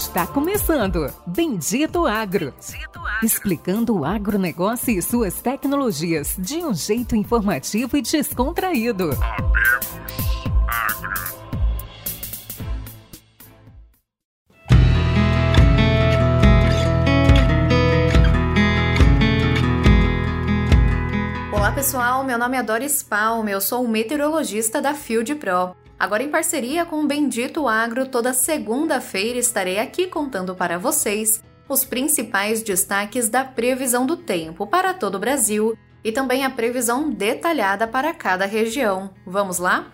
Está começando Bendito Agro. Bendito Agro. Explicando o agronegócio e suas tecnologias de um jeito informativo e descontraído. Olá pessoal, meu nome é Doris Palme, eu sou meteorologista da Field Pro. Agora, em parceria com o Bendito Agro, toda segunda-feira estarei aqui contando para vocês os principais destaques da previsão do tempo para todo o Brasil e também a previsão detalhada para cada região. Vamos lá?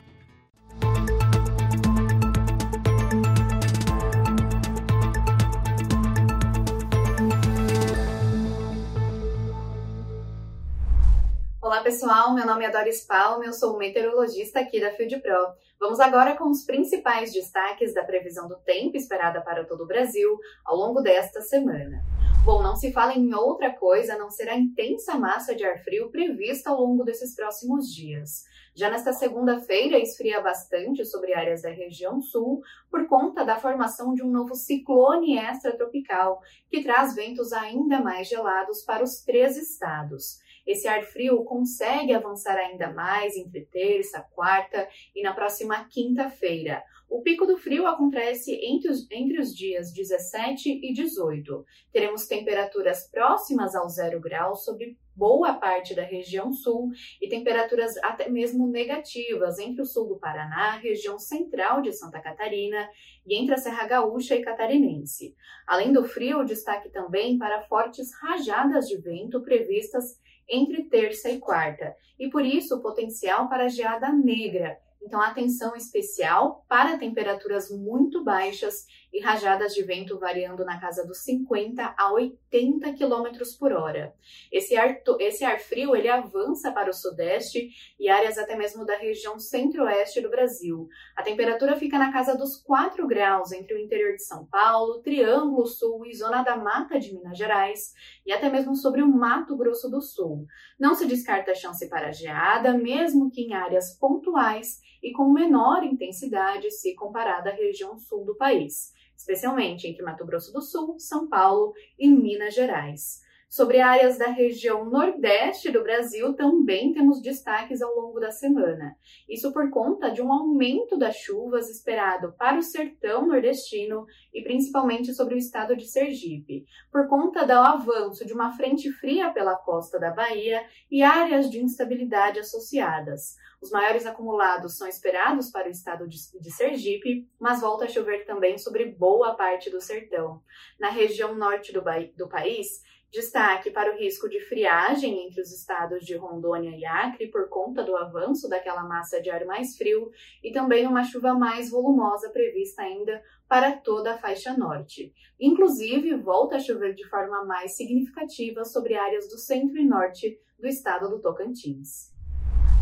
Olá pessoal, meu nome é Doris Palma, eu sou meteorologista aqui da Field Pro. Vamos agora com os principais destaques da previsão do tempo esperada para todo o Brasil ao longo desta semana. Bom, não se fala em outra coisa a não ser a intensa massa de ar frio prevista ao longo desses próximos dias. Já nesta segunda-feira, esfria bastante sobre áreas da região sul por conta da formação de um novo ciclone extratropical, que traz ventos ainda mais gelados para os três estados. Esse ar frio consegue avançar ainda mais entre terça, quarta e na próxima quinta-feira. O pico do frio acontece entre os, entre os dias 17 e 18. Teremos temperaturas próximas ao zero grau sobre boa parte da região sul e temperaturas até mesmo negativas entre o sul do Paraná, região central de Santa Catarina e entre a Serra Gaúcha e Catarinense. Além do frio, destaque também para fortes rajadas de vento previstas entre terça e quarta, e por isso o potencial para geada negra. Então, atenção especial para temperaturas muito baixas e rajadas de vento variando na casa dos 50 a 80 km por hora. Esse ar, esse ar frio ele avança para o sudeste e áreas até mesmo da região centro-oeste do Brasil. A temperatura fica na casa dos 4 graus entre o interior de São Paulo, Triângulo Sul e Zona da Mata de Minas Gerais e até mesmo sobre o Mato Grosso do Sul. Não se descarta a chance para geada, mesmo que em áreas pontuais e com menor intensidade se comparada à região sul do país especialmente entre Mato Grosso do Sul, São Paulo e Minas Gerais. Sobre áreas da região nordeste do Brasil, também temos destaques ao longo da semana. Isso por conta de um aumento das chuvas esperado para o sertão nordestino e principalmente sobre o estado de Sergipe, por conta do avanço de uma frente fria pela costa da Bahia e áreas de instabilidade associadas. Os maiores acumulados são esperados para o estado de, Sergipe, mas volta a chover também sobre boa parte do sertão. Na região norte do, do país, Destaque para o risco de friagem entre os estados de Rondônia e Acre por conta do avanço daquela massa de ar mais frio e também uma chuva mais volumosa prevista ainda para toda a faixa norte. Inclusive, volta a chover de forma mais significativa sobre áreas do centro e norte do estado do Tocantins.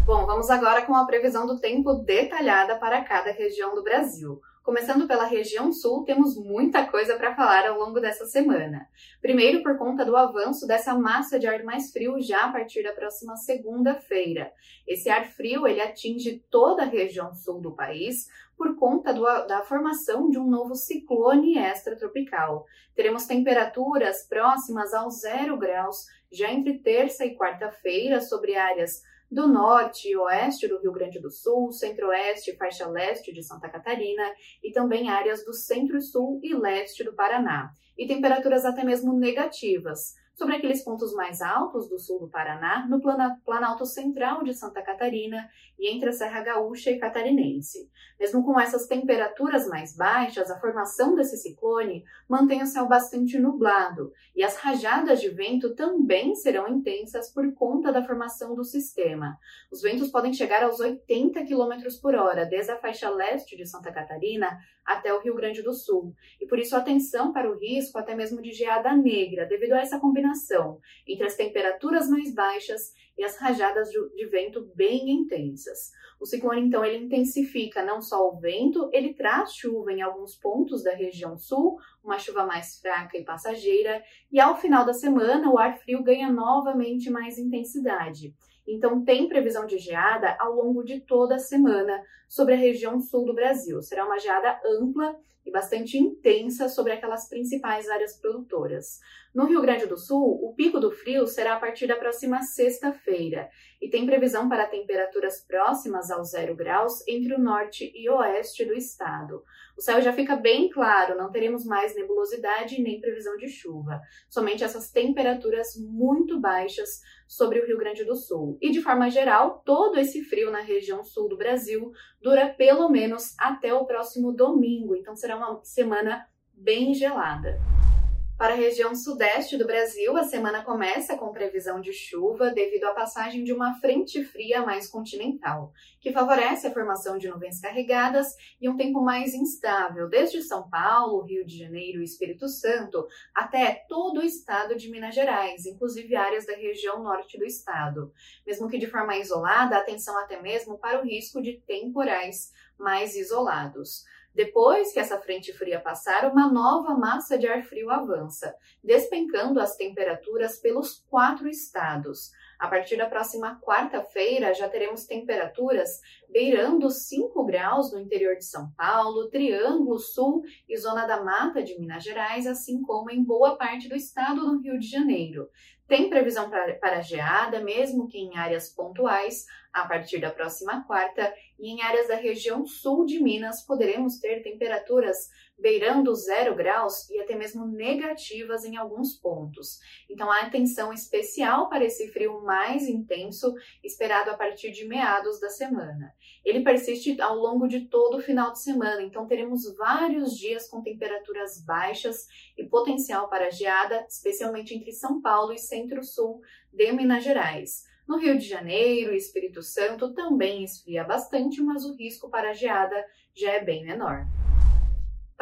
Bom, vamos agora com a previsão do tempo detalhada para cada região do Brasil. Começando pela região sul, temos muita coisa para falar ao longo dessa semana. Primeiro, por conta do avanço dessa massa de ar mais frio já a partir da próxima segunda-feira. Esse ar frio ele atinge toda a região sul do país por conta do, da formação de um novo ciclone extratropical. Teremos temperaturas próximas ao zero graus já entre terça e quarta-feira sobre áreas do norte e oeste do Rio Grande do Sul, centro-oeste e faixa leste de Santa Catarina e também áreas do centro-sul e leste do Paraná, e temperaturas até mesmo negativas, sobre aqueles pontos mais altos do sul do Paraná, no Planalto Central de Santa Catarina e entre a Serra Gaúcha e Catarinense. Mesmo com essas temperaturas mais baixas, a formação desse ciclone mantém o céu bastante nublado e as rajadas de vento também serão intensas por conta da formação do sistema. Os ventos podem chegar aos 80 km por hora, desde a faixa leste de Santa Catarina até o Rio Grande do Sul. E por isso, atenção para o risco até mesmo de geada negra, devido a essa combinação entre as temperaturas mais baixas e as rajadas de vento bem intensas. O ciclone, então, ele intensifica não só o vento, ele traz chuva em alguns pontos da região sul, uma chuva mais fraca e passageira, e ao final da semana o ar frio ganha novamente mais intensidade. Então, tem previsão de geada ao longo de toda a semana sobre a região sul do Brasil. Será uma geada ampla e bastante intensa sobre aquelas principais áreas produtoras. No Rio Grande do Sul, o pico do frio será a partir da próxima sexta-feira e tem previsão para temperaturas próximas aos zero graus entre o norte e oeste do estado. O céu já fica bem claro, não teremos mais nebulosidade nem previsão de chuva, somente essas temperaturas muito baixas sobre o Rio Grande do Sul. E de forma geral, todo esse frio na região sul do Brasil dura pelo menos até o próximo domingo, então será uma semana bem gelada. Para a região sudeste do Brasil, a semana começa com previsão de chuva devido à passagem de uma frente fria mais continental, que favorece a formação de nuvens carregadas e um tempo mais instável, desde São Paulo, Rio de Janeiro e Espírito Santo, até todo o estado de Minas Gerais, inclusive áreas da região norte do estado. Mesmo que de forma isolada, atenção até mesmo para o risco de temporais mais isolados. Depois que essa frente fria passar, uma nova massa de ar frio avança, despencando as temperaturas pelos quatro estados. A partir da próxima quarta-feira, já teremos temperaturas beirando 5 graus no interior de São Paulo, Triângulo Sul e Zona da Mata de Minas Gerais, assim como em boa parte do estado do Rio de Janeiro. Tem previsão para geada, mesmo que em áreas pontuais, a partir da próxima quarta, e em áreas da região sul de Minas poderemos ter temperaturas beirando zero graus e até mesmo negativas em alguns pontos. Então, há atenção especial para esse frio mais intenso esperado a partir de meados da semana. Ele persiste ao longo de todo o final de semana, então teremos vários dias com temperaturas baixas e potencial para geada, especialmente entre São Paulo e centro-sul de Minas Gerais. No Rio de Janeiro e Espírito Santo também esfria bastante, mas o risco para geada já é bem menor.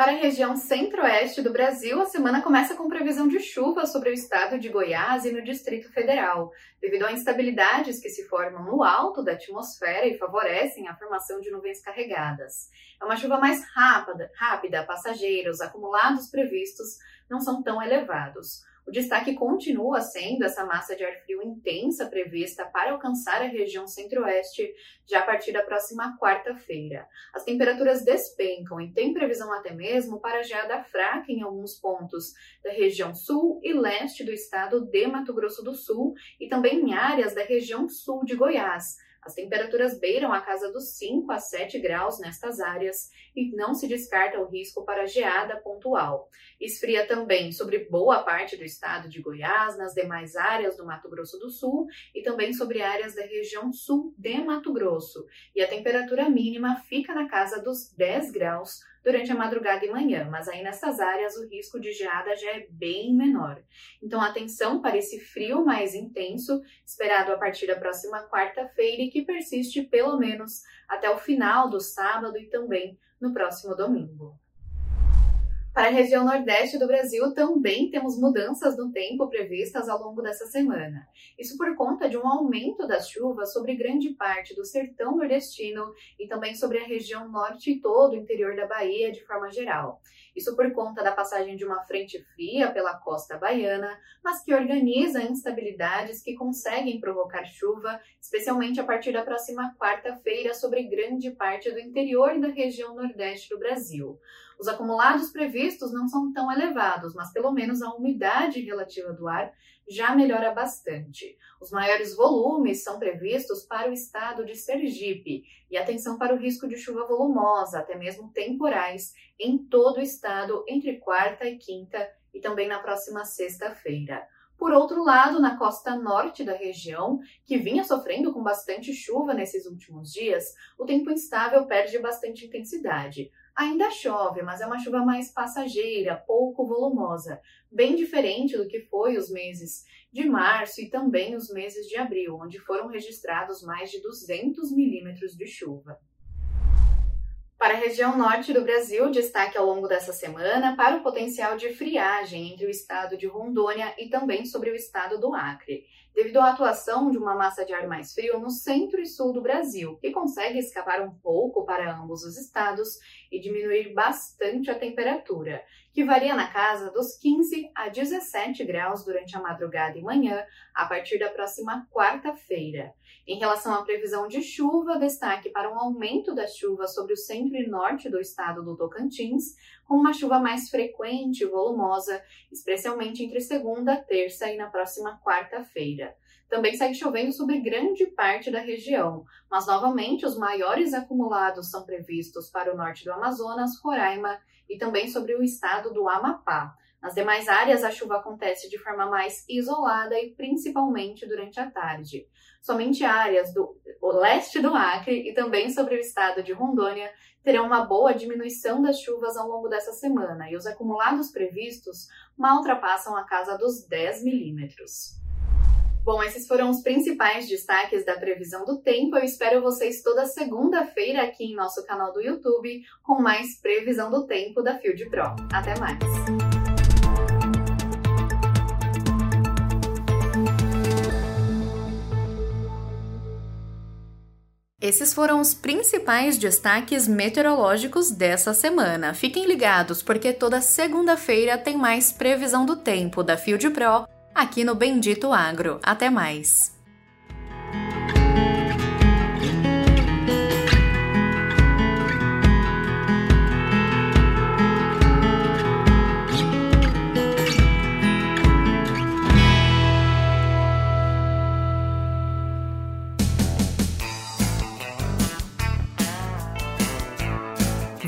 Para a região centro-oeste do Brasil, a semana começa com previsão de chuva sobre o estado de Goiás e no Distrito Federal, devido a instabilidades que se formam no alto da atmosfera e favorecem a formação de nuvens carregadas. É uma chuva mais rápida, rápida, passageira, os acumulados previstos não são tão elevados. O destaque continua sendo essa massa de ar frio intensa prevista para alcançar a região centro-oeste já a partir da próxima quarta-feira. As temperaturas despencam e tem previsão até mesmo para geada fraca em alguns pontos da região sul e leste do estado de Mato Grosso do Sul e também em áreas da região sul de Goiás. As temperaturas beiram a casa dos 5 a 7 graus nestas áreas e não se descarta o risco para geada pontual. Esfria também sobre boa parte do estado de Goiás, nas demais áreas do Mato Grosso do Sul e também sobre áreas da região sul de Mato Grosso. E a temperatura mínima fica na casa dos 10 graus durante a madrugada e manhã, mas aí nessas áreas o risco de geada já é bem menor. Então, atenção para esse frio mais intenso, esperado a partir da próxima quarta-feira e que persiste pelo menos até o final do sábado e também no próximo domingo. Para a região nordeste do Brasil, também temos mudanças no tempo previstas ao longo dessa semana. Isso por conta de um aumento das chuvas sobre grande parte do sertão nordestino e também sobre a região norte e todo o interior da Bahia de forma geral. Isso por conta da passagem de uma frente fria pela costa baiana, mas que organiza instabilidades que conseguem provocar chuva, especialmente a partir da próxima quarta-feira sobre grande parte do interior da região nordeste do Brasil. Os acumulados previstos não são tão elevados, mas pelo menos a umidade relativa do ar já melhora bastante. Os maiores volumes são previstos para o estado de Sergipe e atenção para o risco de chuva volumosa, até mesmo temporais, em todo o estado entre quarta e quinta e também na próxima sexta-feira. Por outro lado, na costa norte da região, que vinha sofrendo com bastante chuva nesses últimos dias, o tempo instável perde bastante intensidade. Ainda chove, mas é uma chuva mais passageira, pouco volumosa, bem diferente do que foi os meses de março e também os meses de abril, onde foram registrados mais de 200 milímetros de chuva. Para a região norte do Brasil, destaque ao longo dessa semana para o potencial de friagem entre o estado de Rondônia e também sobre o estado do Acre. Devido à atuação de uma massa de ar mais frio no centro e sul do Brasil, que consegue escapar um pouco para ambos os estados e diminuir bastante a temperatura, que varia na casa dos 15 a 17 graus durante a madrugada e manhã, a partir da próxima quarta-feira. Em relação à previsão de chuva, destaque para um aumento das chuvas sobre o centro e norte do estado do Tocantins, com uma chuva mais frequente e volumosa, especialmente entre segunda, terça e na próxima quarta-feira. Também segue chovendo sobre grande parte da região, mas novamente os maiores acumulados são previstos para o norte do Amazonas, Roraima e também sobre o estado do Amapá. Nas demais áreas, a chuva acontece de forma mais isolada e principalmente durante a tarde. Somente áreas do leste do Acre e também sobre o estado de Rondônia terão uma boa diminuição das chuvas ao longo dessa semana e os acumulados previstos mal ultrapassam a casa dos 10 milímetros. Bom, esses foram os principais destaques da previsão do tempo. Eu espero vocês toda segunda-feira aqui em nosso canal do YouTube com mais previsão do tempo da Field Pro. Até mais! Esses foram os principais destaques meteorológicos dessa semana. Fiquem ligados, porque toda segunda-feira tem mais previsão do tempo da Field Pro aqui no Bendito Agro. Até mais!